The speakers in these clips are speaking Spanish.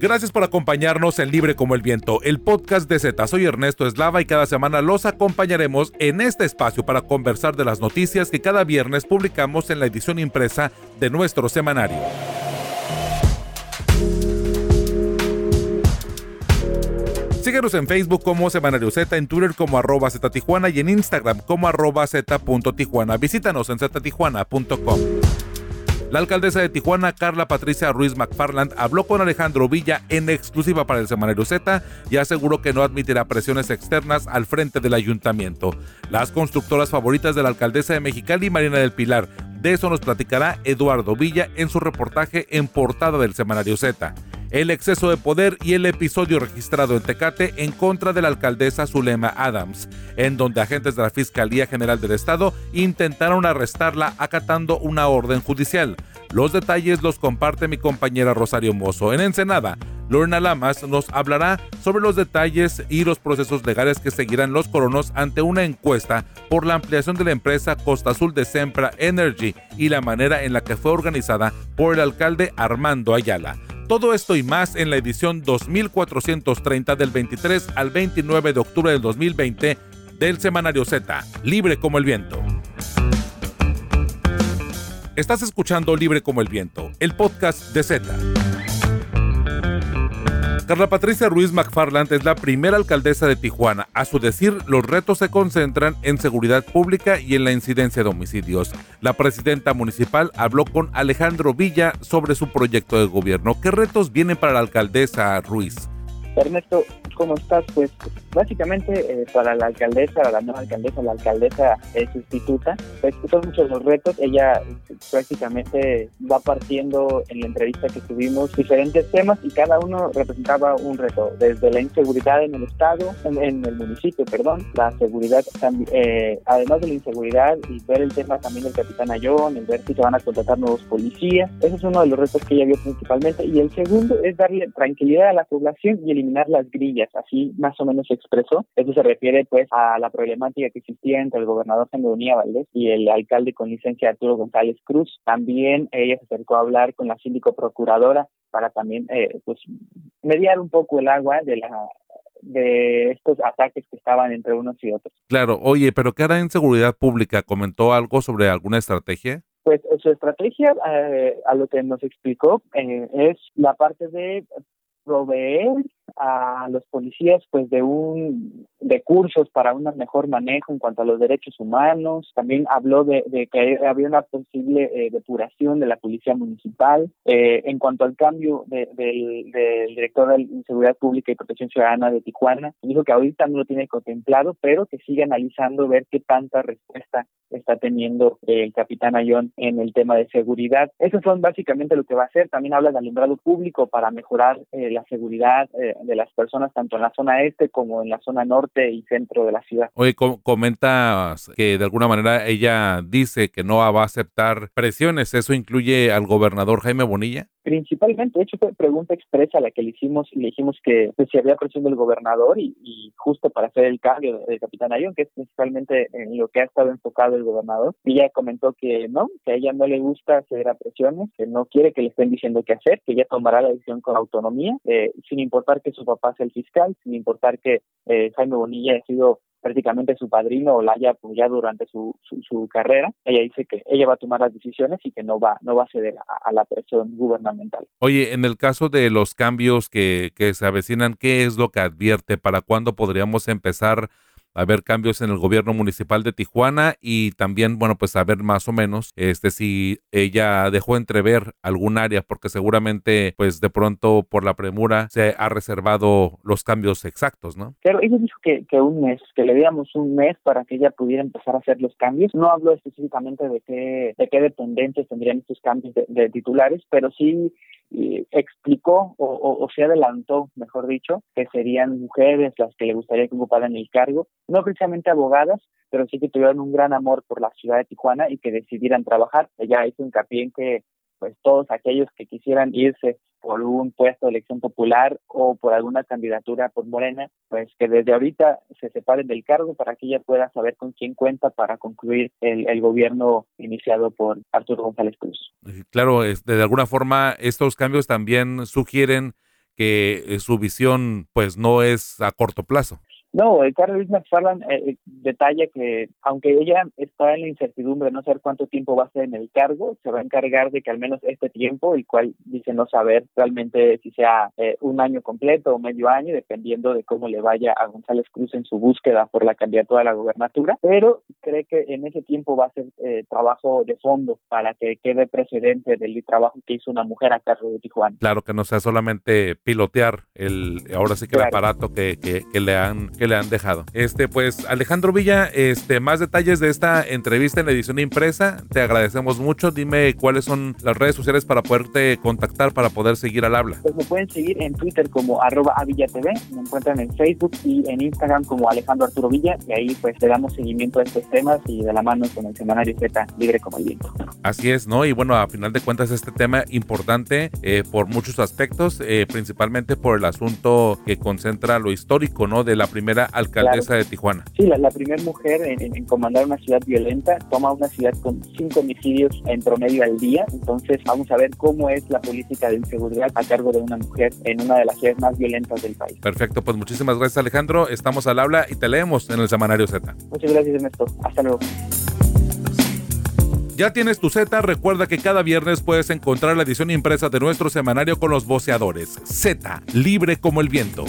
Gracias por acompañarnos en Libre como el Viento, el podcast de Z. Soy Ernesto Eslava y cada semana los acompañaremos en este espacio para conversar de las noticias que cada viernes publicamos en la edición impresa de nuestro semanario. Síguenos en Facebook como Semanario Z, en Twitter como arroba Z y en Instagram como arroba Z.Tijuana. Visítanos en ztijuana.com. La alcaldesa de Tijuana, Carla Patricia Ruiz McFarland, habló con Alejandro Villa en exclusiva para el Semanario Z y aseguró que no admitirá presiones externas al frente del ayuntamiento. Las constructoras favoritas de la alcaldesa de Mexicali, Marina del Pilar. De eso nos platicará Eduardo Villa en su reportaje en portada del Semanario Z el exceso de poder y el episodio registrado en Tecate en contra de la alcaldesa Zulema Adams, en donde agentes de la Fiscalía General del Estado intentaron arrestarla acatando una orden judicial. Los detalles los comparte mi compañera Rosario Mozo. En Ensenada, Lorena Lamas nos hablará sobre los detalles y los procesos legales que seguirán los colonos ante una encuesta por la ampliación de la empresa Costa Azul de Sempra Energy y la manera en la que fue organizada por el alcalde Armando Ayala. Todo esto y más en la edición 2430 del 23 al 29 de octubre del 2020 del Semanario Z, Libre como el Viento. Estás escuchando Libre como el Viento, el podcast de Z. Carla Patricia Ruiz McFarland es la primera alcaldesa de Tijuana. A su decir, los retos se concentran en seguridad pública y en la incidencia de homicidios. La presidenta municipal habló con Alejandro Villa sobre su proyecto de gobierno. ¿Qué retos vienen para la alcaldesa Ruiz? Ernesto, ¿cómo estás? Pues básicamente eh, para la alcaldesa, la nueva alcaldesa, la alcaldesa es sustituta, pues son muchos los retos. Ella prácticamente va partiendo en la entrevista que tuvimos diferentes temas y cada uno representaba un reto, desde la inseguridad en el estado, en, el municipio, perdón, la seguridad, eh, además de la inseguridad y ver el tema también del capitán Ayón, el ver si se van a contratar nuevos policías. Ese es uno de los retos que ella vio principalmente. Y el segundo es darle tranquilidad a la población y eliminar las grillas, así más o menos expresó. Eso se refiere pues a la problemática que existía entre el gobernador Unía Valdés y el alcalde con licencia Arturo González Cruz. También ella se acercó a hablar con la síndico procuradora para también eh, pues mediar un poco el agua de la de estos ataques que estaban entre unos y otros. Claro, oye, pero ¿qué hará en seguridad pública? ¿Comentó algo sobre alguna estrategia? Pues su estrategia, eh, a lo que nos explicó, eh, es la parte de proveer a los policías pues de un de cursos para un mejor manejo en cuanto a los derechos humanos. También habló de, que había una posible eh, depuración de la policía municipal eh, en cuanto al cambio del, director de seguridad pública y protección ciudadana de Tijuana. Dijo que ahorita no lo tiene contemplado pero que sigue analizando ver qué tanta respuesta está teniendo el capitán Ayón en el tema de seguridad. Eso son básicamente lo que va a hacer. También habla de alumbrado público para mejorar eh, la seguridad de las personas tanto en la zona este como en la zona norte y centro de la ciudad. Oye, comentas que de alguna manera ella dice que no va a aceptar presiones. ¿Eso incluye al gobernador Jaime Bonilla? Principalmente, de hecho fue pregunta expresa la que le hicimos y le dijimos que pues, si había presión del gobernador y, justo para hacer el cambio del capitán Ayón, que es principalmente en lo que ha estado enfocado el gobernador, y ella comentó que no, que a ella no le gusta hacer a presiones, que no quiere que le estén diciendo qué hacer, que ella tomará la decisión con autonomía, eh, sin importar que su papá sea el fiscal, sin importar que eh, Jaime Bonilla haya sido prácticamente su padrino o la haya apoyado durante su, su, carrera, ella dice que ella va a tomar las decisiones y que no va, no va a ceder a, la presión gubernamental. Oye, en el caso de los cambios que, que se avecinan, ¿qué es lo que advierte? ¿Para cuándo podríamos empezar haber cambios en el gobierno municipal de Tijuana y también, bueno, pues saber más o menos este si ella dejó entrever algún área porque seguramente pues de pronto por la premura se ha reservado los cambios exactos, ¿no? Claro, ella dijo que, que un mes, que le diéramos un mes para que ella pudiera empezar a hacer los cambios. No habló específicamente de qué, de qué dependencias tendrían estos cambios de titulares, pero sí explicó o, se adelantó, mejor dicho, que serían mujeres las que le gustaría que ocuparan el cargo, no precisamente abogadas, pero sí que tuvieron un gran amor por la ciudad de Tijuana y que decidieran trabajar. Ella hizo hincapié en que pues todos aquellos que quisieran irse por un puesto de elección popular o por alguna candidatura por Morena, pues que desde ahorita se separen del cargo para que ella pueda saber con quién cuenta para concluir el, el gobierno iniciado por Arturo González Cruz. Claro, de alguna forma estos cambios también sugieren que su visión pues no es a corto plazo. No, el Carlos McFarland eh, eh, detalla que aunque ella está en la incertidumbre de no saber cuánto tiempo va a ser en el cargo, se va a encargar de que al menos este tiempo, el cual dice no saber realmente si sea eh, un año completo o medio año, dependiendo de cómo le vaya a González Cruz en su búsqueda por la candidatura a la gobernatura, pero cree que en ese tiempo va a ser trabajo de fondo para que quede precedente del trabajo que hizo una mujer a cargo de Tijuana. Claro que no sea solamente pilotear el ahora sí que el aparato que, que, que le han que le han dejado. Este, pues, Alejandro Villa, este, más detalles de esta entrevista en la edición impresa. Te agradecemos mucho. Dime cuáles son las redes sociales para poderte contactar, para poder seguir al habla. Pues me pueden seguir en Twitter como arroba avillatv, me encuentran en Facebook y en Instagram como Alejandro Arturo Villa, y ahí pues le damos seguimiento a estos temas y de la mano con el semanario Z Libre como el viento. Así es, ¿no? Y bueno, a final de cuentas este tema importante eh, por muchos aspectos, eh, principalmente por el asunto que concentra lo histórico, ¿no? De la primera alcaldesa de Tijuana. Sí, la, primera mujer en, comandar una ciudad violenta, toma una ciudad con cinco homicidios en promedio al día. Entonces vamos a ver cómo es la política de inseguridad a cargo de una mujer en una de las ciudades más violentas del país. Perfecto, pues muchísimas gracias Alejandro. Estamos al habla y te leemos en el Semanario Z. Muchas gracias Ernesto. Hasta luego. Ya tienes tu Z, recuerda que cada viernes puedes encontrar la edición impresa de nuestro semanario con los voceadores. Z, libre como el viento.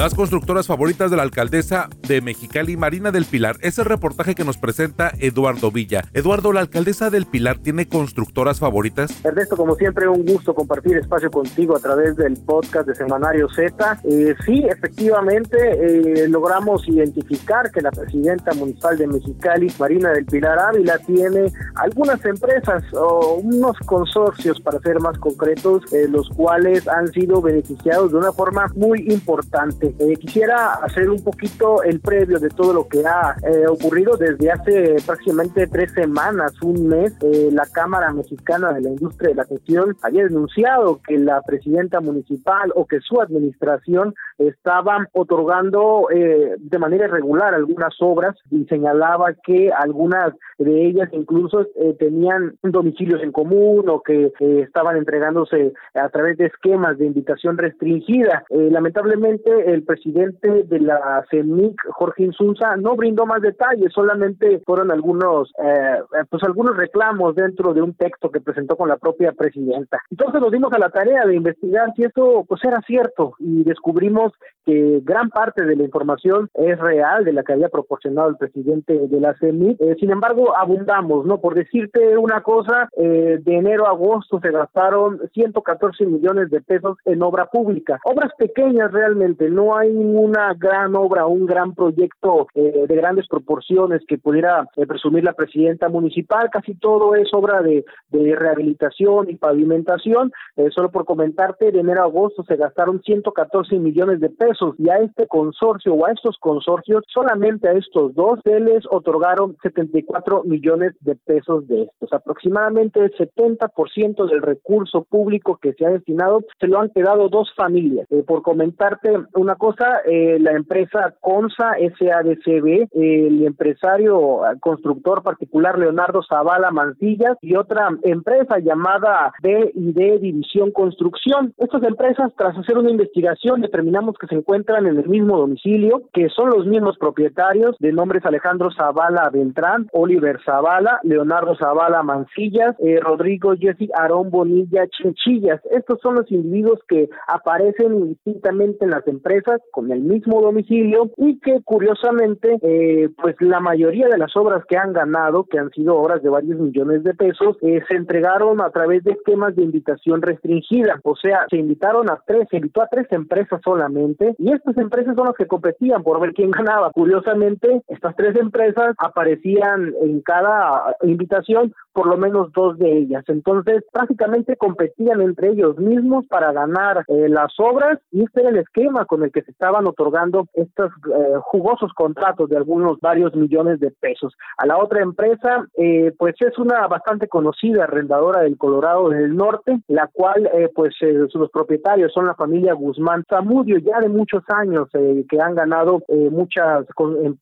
Las constructoras favoritas de la alcaldesa de Mexicali, Marina del Pilar. Es el reportaje que nos presenta Eduardo Villa. Eduardo, ¿la alcaldesa del Pilar tiene constructoras favoritas? Ernesto, como siempre, un gusto compartir espacio contigo a través del podcast de Semanario Z. Eh, sí, efectivamente, eh, logramos identificar que la presidenta municipal de Mexicali, Marina del Pilar Ávila, tiene algunas empresas o unos consorcios, para ser más concretos, eh, los cuales han sido beneficiados de una forma muy importante. Eh, quisiera hacer un poquito el previo de todo lo que ha eh, ocurrido desde hace prácticamente tres semanas, un mes. Eh, la Cámara Mexicana de la Industria de la Gestión había denunciado que la presidenta municipal o que su administración estaban otorgando de manera irregular algunas obras y señalaba que algunas de ellas incluso tenían domicilios en común o que estaban entregándose a través de esquemas de invitación restringida. lamentablemente, el presidente de la CEMIC, Jorge Insunza, no brindó más detalles, solamente fueron algunos, eh, pues algunos reclamos dentro de un texto que presentó con la propia presidenta. Entonces nos dimos a la tarea de investigar si esto pues era cierto y descubrimos que gran parte de la información es real de la que había proporcionado el presidente de la CEMIC. Eh, sin embargo, abundamos, ¿no? Por decirte una cosa, eh, de enero a agosto se gastaron 114 millones de pesos en obra pública. Obras pequeñas realmente, no no hay ninguna gran obra, un gran proyecto eh, de grandes proporciones que pudiera eh, presumir la presidenta municipal, casi todo es obra de, rehabilitación y pavimentación. Eh, solo por comentarte, de enero a agosto se gastaron 114 millones de pesos y a este consorcio o a estos consorcios, solamente a estos dos, se les otorgaron 74 millones de pesos de estos. Aproximadamente el 70% del recurso público que se ha destinado se lo han quedado dos familias. por comentarte una cosa, eh, la empresa Consa SADCB, el empresario constructor particular Leonardo Zavala Mancillas y otra empresa llamada D&D División Construcción. Estas empresas, tras hacer una investigación, determinamos que se encuentran en el mismo domicilio, que son los mismos propietarios de nombres Alejandro Zavala Beltrán, Oliver Zavala, Leonardo Zavala Mancillas, eh, Rodrigo Jesse Arón Bonilla Chinchillas. Estos son los individuos que aparecen distintamente en las empresas con el mismo domicilio y que curiosamente eh, pues la mayoría de las obras que han ganado, que han sido obras de varios millones de pesos, eh, se entregaron a través de esquemas de invitación restringida, o sea, se invitaron a tres, se invitó a tres empresas solamente y estas empresas son las que competían por ver quién ganaba. Curiosamente, estas tres empresas aparecían en cada invitación por lo menos dos de ellas. Entonces, prácticamente competían entre ellos mismos para ganar eh, las obras y este era el esquema con el que se estaban otorgando estos eh, jugosos contratos de algunos varios millones de pesos. A la otra empresa, eh, pues es una bastante conocida arrendadora del Colorado del Norte, la cual, eh, pues los propietarios son la familia Guzmán Zamudio, ya de muchos años, que han ganado muchas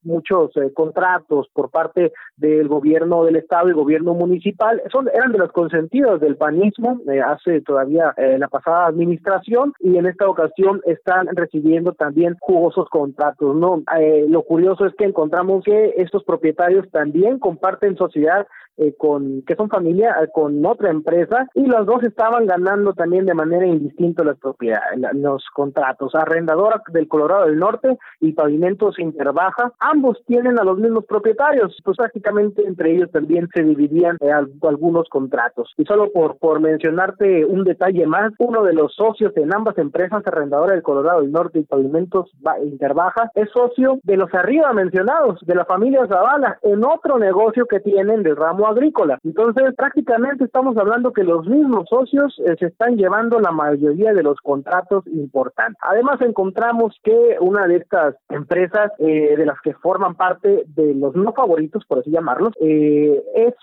muchos contratos por parte del gobierno del estado y gobierno municipal. Son eran de los consentidos del panismo hace todavía la pasada administración y en esta ocasión están recibiendo también jugosos contratos, ¿no? Eh, lo curioso es que encontramos que estos propietarios también comparten sociedad eh, con que son familia eh, con otra empresa y los dos estaban ganando también de manera indistinta las propiedades, los contratos. Arrendadora del Colorado del Norte y Pavimentos Interbaja, ambos tienen a los mismos propietarios, pues prácticamente entre ellos también se dividían eh, algunos contratos. Y solo por, por mencionarte un detalle más, uno de los socios en ambas empresas, Arrendadora del Colorado del Norte y Pavimentos Interbaja, es socio de los arriba mencionados, de la familia Zavala, en otro negocio que tienen del ramo agrícola. Entonces, prácticamente estamos hablando que los mismos socios eh, se están llevando la mayoría de los contratos importantes. Además, encontramos que una de estas empresas eh, de las que forman parte de los no favoritos, por así llamarlos, eh, es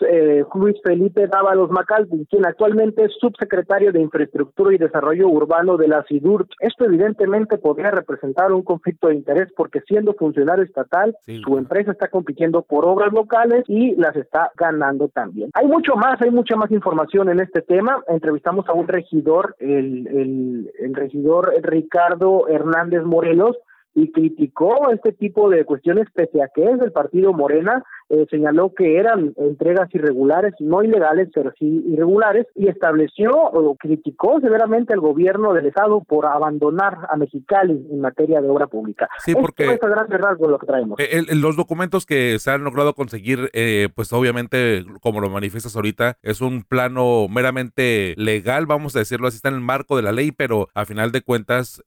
Luis Felipe Dávalos Macal, quien actualmente es subsecretario de Infraestructura y Desarrollo Urbano de la SIDUR. Esto evidentemente podría representar un conflicto de interés porque siendo funcionario estatal, su empresa está compitiendo por obras locales y las está ganando también. Hay mucho más, hay mucha más información en este tema. Entrevistamos a un regidor, el, el, el regidor Ricardo Hernández Morelos, y criticó este tipo de cuestiones pese a que es del partido Morena eh, señaló que eran entregas irregulares, no ilegales, pero sí irregulares, y estableció o criticó severamente al gobierno del Estado por abandonar a Mexicali en materia de obra pública. Sí, porque es grande rasgo lo que traemos. Eh, los documentos que se han logrado conseguir, eh, pues obviamente, como lo manifiestas ahorita, es un plano meramente legal, vamos a decirlo así, está en el marco de la ley, pero a final de cuentas,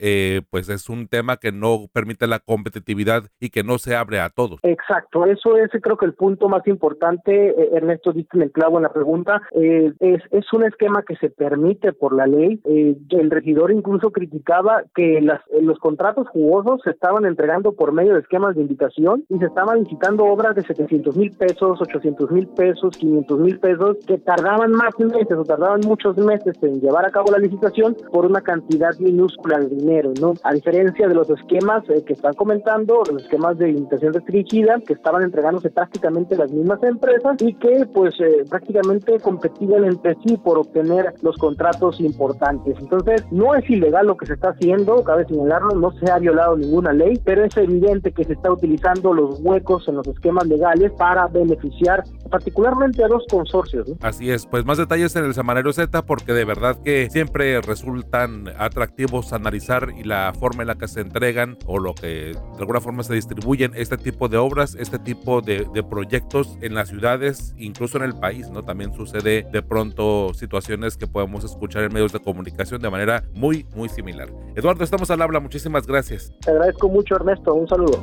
pues es un tema que no permite la competitividad y que no se abre a todos. Exacto, eso es creo que el punto más importante, eh, Ernesto, diste el clavo en la pregunta, eh, es, es un esquema que se permite por la ley. Eh, el regidor incluso criticaba que las, los contratos jugosos se estaban entregando por medio de esquemas de invitación y se estaban licitando obras de 700 mil pesos, 800 mil pesos, 500 mil pesos, que tardaban más meses o tardaban muchos meses en llevar a cabo la licitación por una cantidad minúscula de dinero, ¿no? A diferencia de los esquemas que están comentando, los esquemas de invitación restringida, que estaban entregándose prácticamente las mismas empresas y que pues eh, prácticamente competían entre sí por obtener los contratos importantes. Entonces, no es ilegal lo que se está haciendo, cabe señalarlo, no se ha violado ninguna ley, pero es evidente que se está utilizando los huecos en los esquemas legales para beneficiar particularmente a los consorcios. Así es, pues más detalles en el Samanero Z porque de verdad que siempre resultan atractivos analizar y la forma en la que se entregan o lo que de alguna forma se distribuyen este tipo de obras, este tipo de, de proyectos en las ciudades, incluso en el país, ¿no? También sucede de pronto situaciones que podemos escuchar en medios de comunicación de manera muy, muy similar. Eduardo, estamos al habla, muchísimas gracias. Te agradezco mucho, Ernesto, un saludo.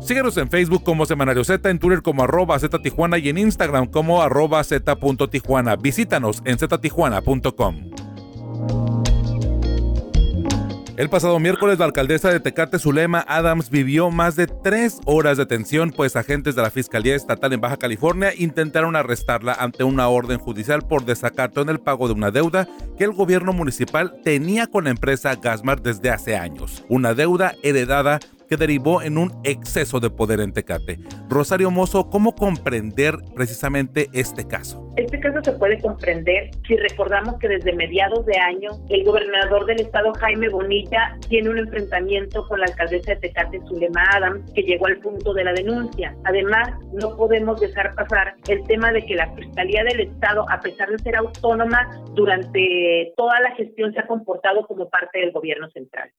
Síguenos en Facebook como Semanario Z, en Twitter como arroba Z Tijuana y en Instagram como arroba Z.tijuana. Visítanos en ztijuana.com. El pasado miércoles, la alcaldesa de Tecate, Zulema Adams, vivió más de tres horas de tensión, pues agentes de la Fiscalía Estatal en Baja California intentaron arrestarla ante una orden judicial por desacato en el pago de una deuda que el gobierno municipal tenía con la empresa Gasmar desde hace años. Una deuda heredada que derivó en un exceso de poder en Tecate. Rosario Mozo, ¿cómo comprender precisamente este caso? Este caso se puede comprender si recordamos que desde mediados de año el gobernador del estado Jaime Bonilla tiene un enfrentamiento con la alcaldesa de Tecate Zulema Adams que llegó al punto de la denuncia. Además, no podemos dejar pasar el tema de que la Fiscalía del Estado, a pesar de ser autónoma, durante toda la gestión se ha comportado como parte del gobierno central.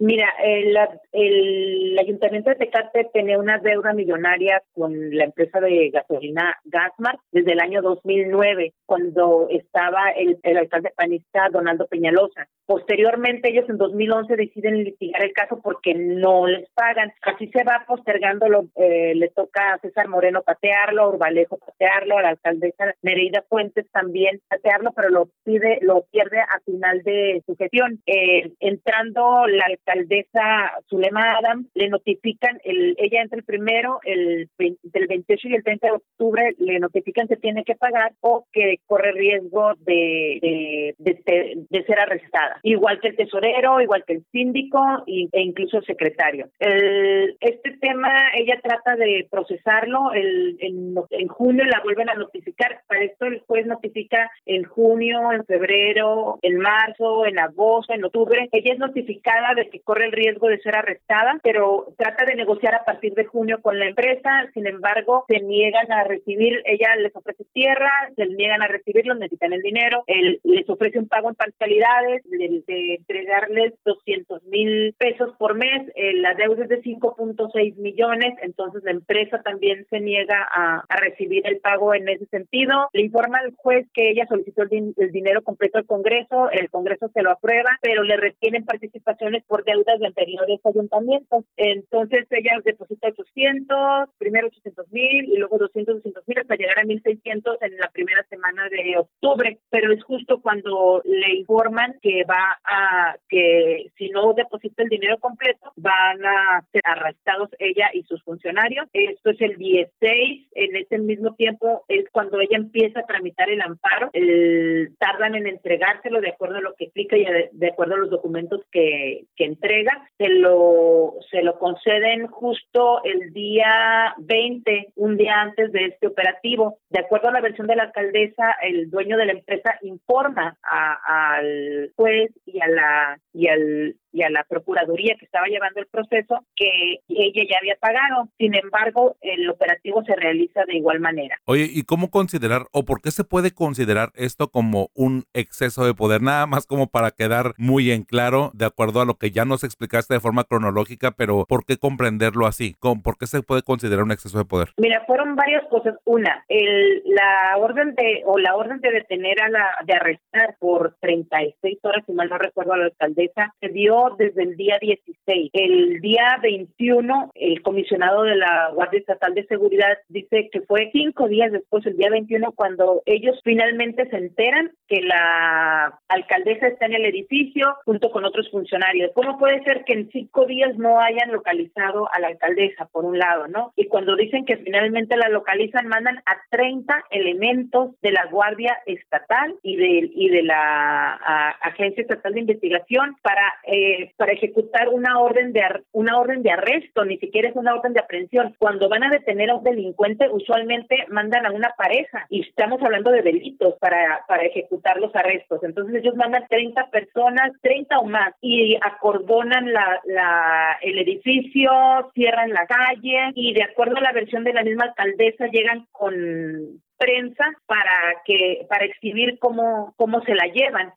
Mira, el, el Ayuntamiento de Tecate tenía una deuda millonaria con la empresa de gasolina Gasmar desde el año 2009, cuando estaba el, el alcalde panista Donaldo Peñalosa. Posteriormente, ellos en 2011 deciden litigar el caso porque no les pagan. Así se va postergando, lo, eh, le toca a César Moreno patearlo, a Urbalejo patearlo, a la alcaldesa Nereida Fuentes también patearlo, pero lo pide, lo pierde a final de su gestión. Eh, entrando la alcaldesa Zulema Adam, le notifican, el, ella entra el primero, el del 28 y el 30 de octubre, le notifican que tiene que pagar o que corre riesgo de, de, de, ser arrestada. Igual que el tesorero, igual que el síndico e incluso el secretario. El, este tema, ella trata de procesarlo, el, en, en junio la vuelven a notificar, para esto el juez notifica en junio, en febrero, en marzo, en agosto, en octubre. Ella es notificada de corre el riesgo de ser arrestada, pero trata de negociar a partir de junio con la empresa. Sin embargo, se niegan a recibir, ella les ofrece tierra, se niegan a recibirlo, necesitan el dinero, él les ofrece un pago en parcialidades, de, entregarles 200 mil pesos por mes, eh, la deuda es de 5.6 millones, entonces la empresa también se niega a, recibir el pago en ese sentido. Le informa al juez que ella solicitó el, el dinero completo al Congreso, el Congreso se lo aprueba, pero le retienen participaciones por deudas de anteriores ayuntamientos. Entonces ella deposita 800, primero 800 mil y luego 200, 200 mil hasta llegar a 1.600 en la primera semana de octubre. Pero es justo cuando le informan que va a, que si no deposita el dinero completo, van a ser arrestados ella y sus funcionarios. Esto es el 16. En ese mismo tiempo es cuando ella empieza a tramitar el amparo. El, tardan en entregárselo de acuerdo a lo que explica y de, acuerdo a los documentos que, que entrega. Se lo, se lo conceden justo el día 20, un día antes de este operativo. De acuerdo a la versión de la alcaldesa, el dueño de la empresa informa al juez y a la y al y a la Procuraduría que estaba llevando el proceso que ella ya había pagado. Sin embargo, el operativo se realiza de igual manera. Oye, ¿y cómo considerar o por qué se puede considerar esto como un exceso de poder? Nada más como para quedar muy en claro, de acuerdo a lo que ya nos explicaste de forma cronológica, pero ¿por qué comprenderlo así? ¿Por qué se puede considerar un exceso de poder? Mira, fueron varias cosas. Una, el, la orden de o la orden de detener a la de arrestar por 36 horas, si mal no recuerdo a la alcaldesa, se dio desde el día 16. El día 21, el comisionado de la Guardia Estatal de Seguridad dice que fue cinco días después, el día 21, cuando ellos finalmente se enteran que la alcaldesa está en el edificio junto con otros funcionarios. ¿Cómo puede ser que en cinco días no hayan localizado a la alcaldesa, por un lado, no? Y cuando dicen que finalmente la localizan, mandan a 30 elementos de la Guardia Estatal y de, y de la Agencia Estatal de Investigación para eh, para ejecutar una orden de una orden de arresto, ni siquiera es una orden de aprehensión. Cuando van a detener a un delincuente, usualmente mandan a una pareja y estamos hablando de delitos para para ejecutar los arrestos. Entonces ellos mandan 30 personas, 30 o más y acordonan la, la el edificio, cierran la calle y de acuerdo a la versión de la misma alcaldesa llegan con prensa para que para exhibir cómo cómo se la llevan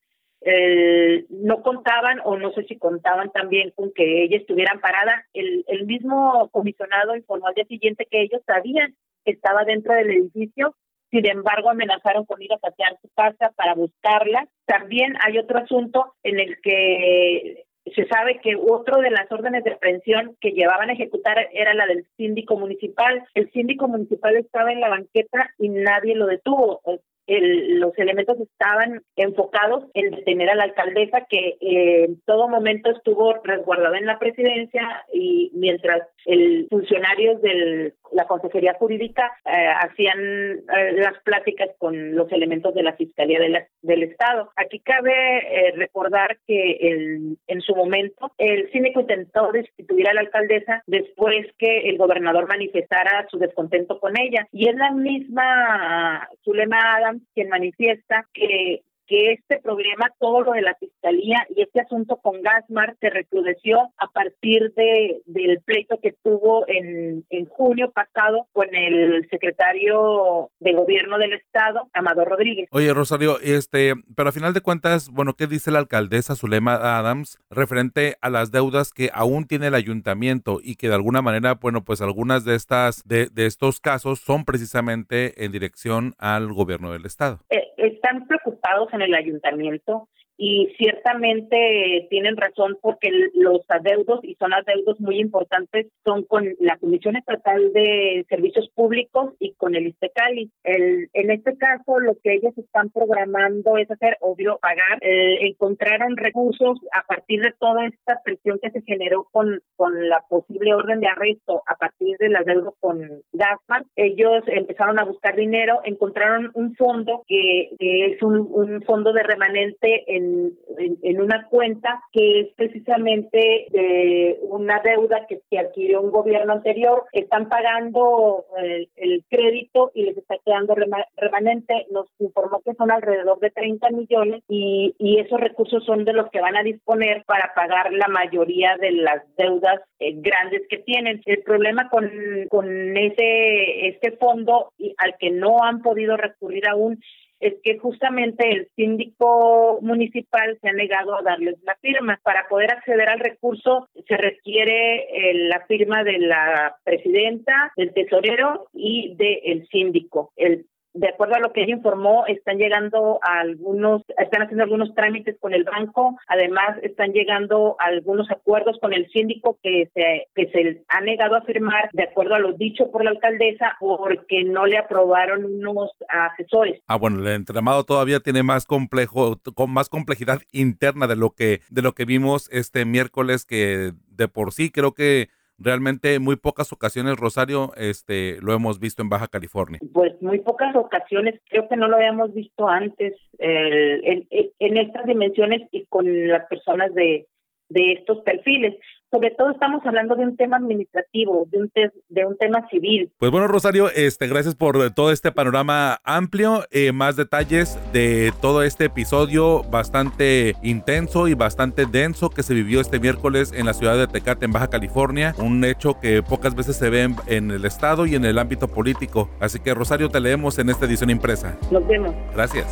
no contaban o no sé si contaban también con que ella estuviera parada. El, el mismo comisionado informó al día siguiente que ellos sabían que estaba dentro del edificio, sin embargo amenazaron con ir a saquear su casa para buscarla. También hay otro asunto en el que se sabe que otro de las órdenes de aprehensión que llevaban a ejecutar era la del síndico municipal. El síndico municipal estaba en la banqueta y nadie lo detuvo el, los elementos estaban enfocados en detener a la alcaldesa que eh, en todo momento estuvo resguardada en la presidencia y mientras el funcionarios de la Consejería Jurídica eh, hacían eh, las pláticas con los elementos de la Fiscalía de del Estado. Aquí cabe recordar que el, en su momento el síndico intentó destituir a la alcaldesa después que el gobernador manifestara su descontento con ella y es la misma Zulema Adams quien manifiesta que que este problema, todo lo de la fiscalía y este asunto con Gasmar se recrudeció a partir de del pleito que tuvo en, en junio pasado con el secretario de gobierno del estado, Amador Rodríguez. Oye, Rosario, este, pero a final de cuentas, bueno, ¿qué dice la alcaldesa Zulema Adams referente a las deudas que aún tiene el ayuntamiento y que de alguna manera, bueno, pues algunas de estas de, de estos casos son precisamente en dirección al gobierno del estado? Eh, están preocupados en el ayuntamiento y ciertamente tienen razón porque los adeudos, y son adeudos muy importantes, son con la Comisión Estatal de Servicios Públicos y con el ISTECALI. El, en este caso, lo que ellos están programando es hacer, obvio, pagar. Eh, encontraron recursos a partir de toda esta presión que se generó con, con la posible orden de arresto a partir del adeudo con Gaspar. Ellos empezaron a buscar dinero, encontraron un fondo que, es un, un fondo de remanente en en, una cuenta que es precisamente de una deuda que, se adquirió un gobierno anterior. Están pagando el, crédito y les está quedando remanente. Nos informó que son alrededor de 30 millones y, y esos recursos son de los que van a disponer para pagar la mayoría de las deudas eh, grandes que tienen. El problema con, con ese este fondo al que no han podido recurrir aún es que justamente el síndico municipal se ha negado a darles la firma. Para poder acceder al recurso se requiere eh, la firma de la presidenta, del tesorero y del síndico. El de acuerdo a lo que ella informó, están llegando a algunos, están haciendo algunos trámites con el banco, además están llegando a algunos acuerdos con el síndico que se, que se ha negado a firmar de acuerdo a lo dicho por la alcaldesa porque no le aprobaron unos asesores. Ah, bueno, el entramado todavía tiene más complejo, con más complejidad interna de lo que, de lo que vimos este miércoles que de por sí creo que realmente muy pocas ocasiones, Rosario, este, lo hemos visto en Baja California. Pues muy pocas ocasiones, creo que no lo habíamos visto antes en, en, estas dimensiones y con las personas de, de estos perfiles sobre todo estamos hablando de un tema administrativo, de un, de un tema civil. Pues bueno, Rosario, este, gracias por todo este panorama amplio, eh, más detalles de todo este episodio bastante intenso y bastante denso que se vivió este miércoles en la ciudad de Tecate, en Baja California, un hecho que pocas veces se ve en el estado y en el ámbito político. Así que Rosario, te leemos en esta edición impresa. Nos vemos. Gracias.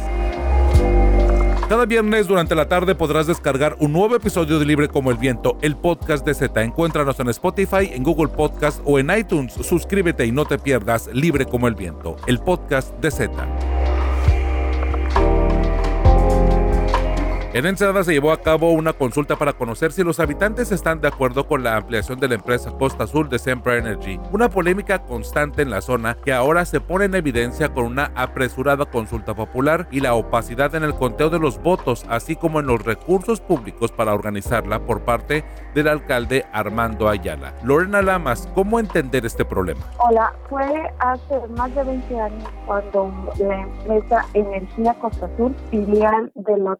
Cada viernes durante la tarde podrás descargar un nuevo episodio de Libre como el Viento, el podcast de Z. Encuéntranos en Spotify, en Google Podcast o en iTunes. Suscríbete y no te pierdas Libre como el Viento, el podcast de Z. En Ensenada se llevó a cabo una consulta para conocer si los habitantes están de acuerdo con la ampliación de la empresa Costa Azul de Sempra Energy, una polémica constante en la zona que ahora se pone en evidencia con una apresurada consulta popular y la opacidad en el conteo de los votos, así como en los recursos públicos para organizarla por parte del alcalde Armando Ayala. Lorena Lamas, ¿cómo entender este problema? Hola, fue hace más de 20 años cuando la empresa Energía Costa Azul, filial de la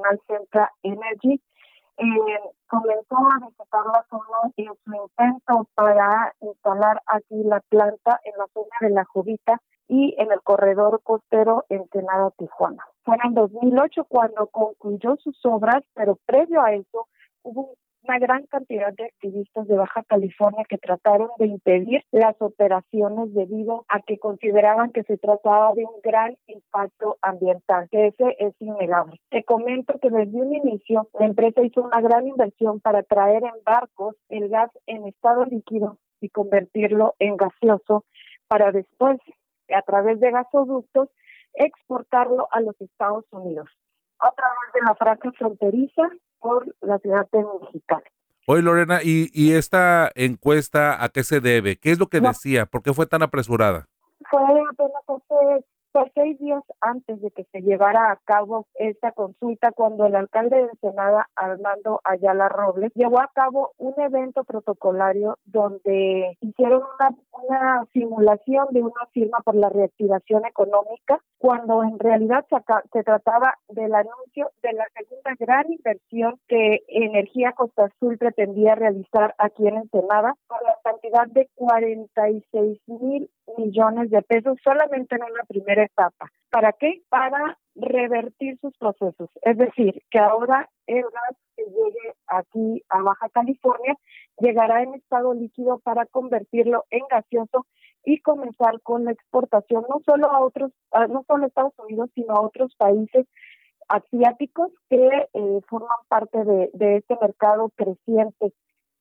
transnacional Centra Energy, eh, comenzó a visitar la zona en su intento para instalar aquí la planta en la zona de La Jovita y en el corredor costero Ensenada-Tijuana. Fue en 2008 cuando concluyó sus obras, pero previo a eso hubo una gran cantidad de activistas de Baja California que trataron de impedir las operaciones debido a que consideraban que se trataba de un gran impacto ambiental, que ese es innegable. Te comento que desde un inicio la empresa hizo una gran inversión para traer en barcos el gas en estado líquido y convertirlo en gaseoso para después, a través de gasoductos, exportarlo a los Estados Unidos. A través de la franja fronteriza por la ciudad de Mexicali. Oye, Lorena, ¿y, ¿y esta encuesta a qué se debe? ¿Qué es lo que decía? ¿Por qué fue tan apresurada? Fue apenas hace por seis días antes de que se llevara a cabo esta consulta, cuando el alcalde de Ensenada, Armando Ayala Robles, llevó a cabo un evento protocolario donde hicieron una, una simulación de una firma por la reactivación económica, cuando en realidad se, se trataba del anuncio de la segunda gran inversión que Energía Costa Azul pretendía realizar aquí en Ensenada, por la cantidad de 46 mil millones de pesos solamente en una primera etapa. ¿Para qué? Para revertir sus procesos. Es decir, que ahora el gas que llegue aquí a Baja California llegará en estado líquido para convertirlo en gaseoso y comenzar con la exportación no solo a otros, no solo a Estados Unidos, sino a otros países asiáticos que eh, forman parte de, de este mercado creciente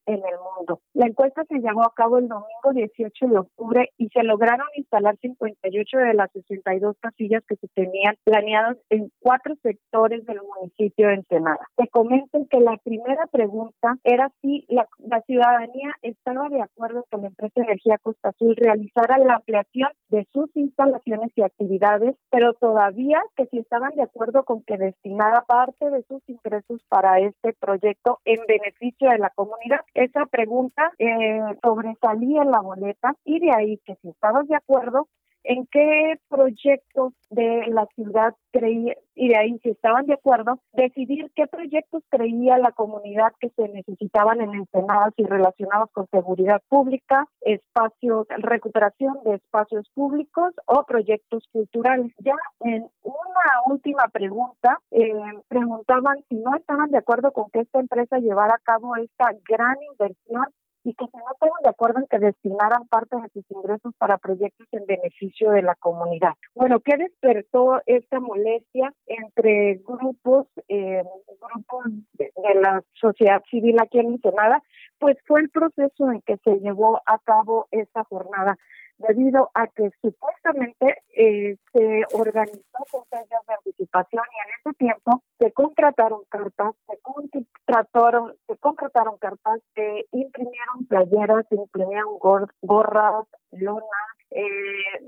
en el mundo. La encuesta se llevó a cabo el domingo 18 de octubre y se lograron instalar 58 de las 62 casillas que se tenían planeadas en cuatro sectores del municipio de Ensenada. Te comento que la primera pregunta era si la, la ciudadanía estaba de acuerdo con la empresa energía Costa Azul realizara la ampliación de sus instalaciones y actividades, pero todavía que si estaban de acuerdo con que destinara parte de sus ingresos para este proyecto en beneficio de la comunidad esa pregunta eh, sobresalía en la boleta y de ahí que si estabas de acuerdo en qué proyectos de la ciudad creía, y de ahí si estaban de acuerdo, decidir qué proyectos creía la comunidad que se necesitaban en Ensenada y relacionados con seguridad pública, espacios, recuperación de espacios públicos o proyectos culturales. Ya en una última pregunta, eh, preguntaban si no estaban de acuerdo con que esta empresa llevara a cabo esta gran inversión y que se no estaban de acuerdo en que destinaran parte de sus ingresos para proyectos en beneficio de la comunidad. Bueno, ¿qué despertó esta molestia entre grupos, eh, grupos de, la sociedad civil aquí en Ensenada? Pues fue el proceso en que se llevó a cabo esta jornada debido a que supuestamente eh, se organizó con fechas de anticipación y en ese tiempo se contrataron cartas, se contrataron, se contrataron cartas, se imprimieron playeras, se imprimieron gorras, lonas, eh,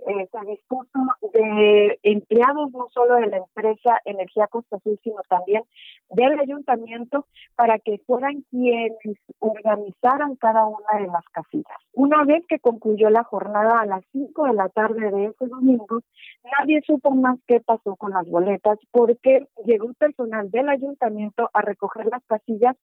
eh, se dispuso de empleados no solo de la empresa Energía Costa Azul, sino también del ayuntamiento para que fueran quienes organizaran cada una de las casillas. Una vez que concluyó la jornada a las 5 de la tarde de ese domingo, nadie supo más qué pasó con las boletas porque llegó personal del ayuntamiento a recoger las casillas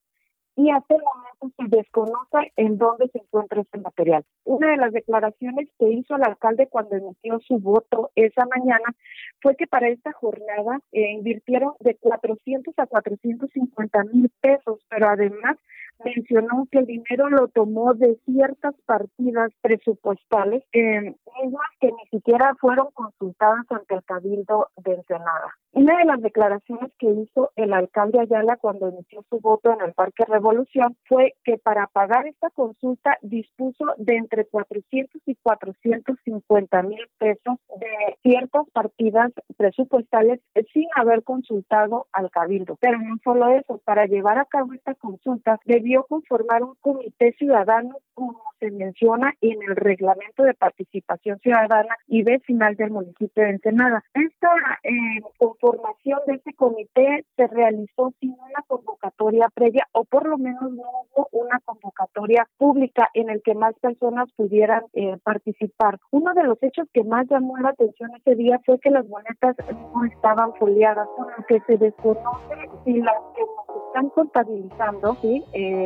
y hasta el momento se desconoce en dónde se encuentra este material. Una de las declaraciones que hizo el alcalde cuando emitió su voto esa mañana fue que para esta jornada eh, invirtieron de 400 a 450 mil pesos, pero además mencionó que el dinero lo tomó de ciertas partidas presupuestales, eh, mismas que ni siquiera fueron consultadas ante el Cabildo de Ensenada. Una de las declaraciones que hizo el alcalde Ayala cuando inició su voto en el Parque Revolución fue que para pagar esta consulta dispuso de entre 400 y 450 mil pesos de ciertas partidas presupuestales sin haber consultado al Cabildo. Pero no solo eso, para llevar a cabo esta consulta debió conformar un comité ciudadano como se menciona en el reglamento de participación ciudadana y vecinal del municipio de Ensenada. Esta eh, conformación de este comité se realizó sin una convocatoria previa o por lo menos no hubo una convocatoria pública en el que más personas pudieran eh, participar. Uno de los hechos que más llamó la atención ese día fue que las boletas no estaban foliadas, con lo que se desconoce si las que nos están contabilizando. Eh,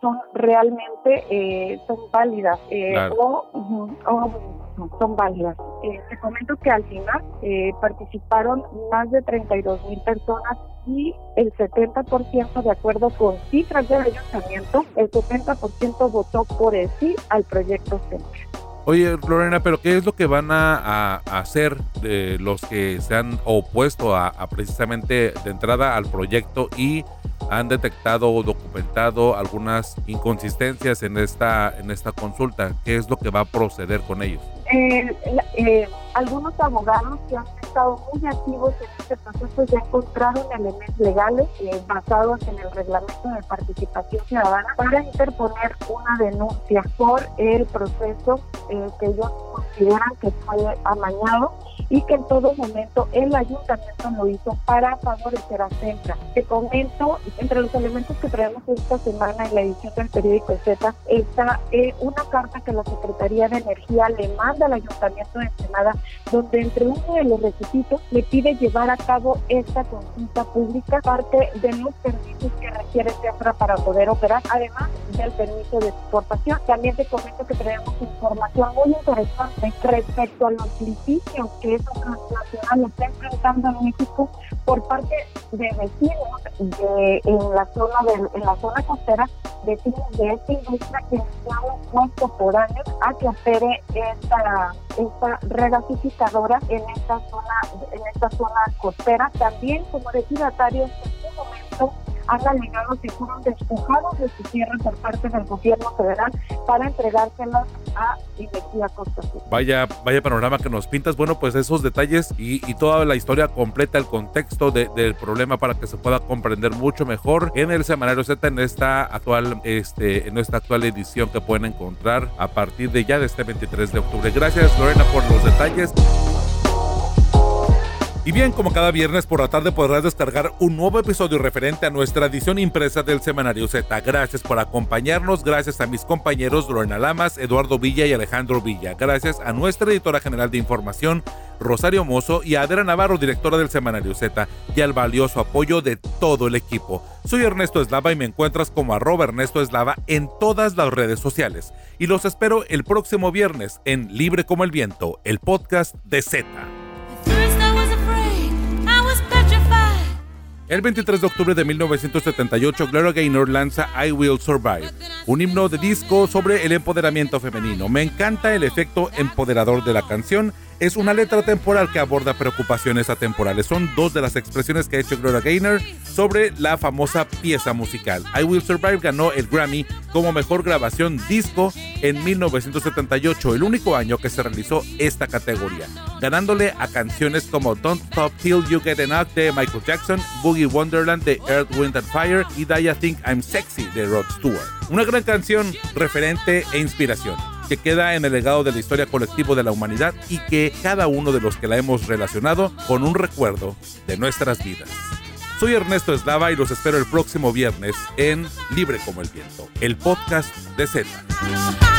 son realmente eh, son válidas eh, o, son válidas. Eh, te comento que al final eh, participaron más de 32 mil personas y el 70% de acuerdo con cifras del ayuntamiento, el 70% votó por el sí al proyecto Centro. Oye, Lorena, pero ¿qué es lo que van a, hacer de los que se han opuesto a, precisamente de entrada al proyecto y han detectado o documentado algunas inconsistencias en esta, en esta consulta? ¿Qué es lo que va a proceder con ellos? Eh, eh, algunos abogados que han estado muy activos en este proceso ya encontraron elementos legales eh, basados en el reglamento de participación ciudadana para interponer una denuncia por el proceso que ellos consideran que fue amañado y que en todo momento el ayuntamiento lo hizo para favorecer a Centra. Te comento, entre los elementos que traemos esta semana en la edición del periódico Z, está eh, una carta que la Secretaría de Energía le manda al ayuntamiento de Ensenada, donde entre uno de los requisitos le pide llevar a cabo esta consulta pública, parte de los permisos que requiere Centra para poder operar, además del permiso de exportación. También te comento que traemos información información muy interesante respecto a los litigios que esa transnacional está enfrentando en México por parte de vecinos de, en la zona de, en la zona costera, vecinos de esta industria que se han años a que opere esta, esta regasificadora en esta zona, en esta zona costera. También como destinatarios en su momento han alegado que fueron despojados de su tierra por parte del gobierno federal para entregárselas a Energía Costa Vaya, vaya panorama que nos pintas. Bueno, pues esos detalles y, toda la historia completa, el contexto del problema para que se pueda comprender mucho mejor en el semanario Z en esta actual, este, en esta actual edición que pueden encontrar a partir de ya de este 23 de octubre. Gracias Lorena por los detalles. Y bien, como cada viernes por la tarde podrás descargar un nuevo episodio referente a nuestra edición impresa del Semanario Z. Gracias por acompañarnos, gracias a mis compañeros Lorena Lamas, Eduardo Villa y Alejandro Villa. Gracias a nuestra editora general de información, Rosario Mozo, y a Adela Navarro, directora del Semanario Z, y al valioso apoyo de todo el equipo. Soy Ernesto Eslava y me encuentras como arroba Ernesto Eslava en todas las redes sociales. Y los espero el próximo viernes en Libre como el Viento, el podcast de Z. El 23 de octubre de 1978, Gloria Gaynor lanza I Will Survive, un himno de disco sobre el empoderamiento femenino. Me encanta el efecto empoderador de la canción es una letra temporal que aborda preocupaciones atemporales. Son dos de las expresiones que ha hecho Gloria Gaynor sobre la famosa pieza musical. I Will Survive ganó el Grammy como mejor grabación disco en 1978, el único año que se realizó esta categoría, ganándole a canciones como Don't Stop Till You Get Enough de Michael Jackson, Boogie Wonderland de Earth, Wind and Fire y I Think I'm Sexy de Rod Stewart. Una gran canción referente e inspiración que queda en el legado de la historia colectiva de la humanidad y que cada uno de los que la hemos relacionado con un recuerdo de nuestras vidas. Soy Ernesto Eslava y los espero el próximo viernes en Libre como el Viento, el podcast de Z.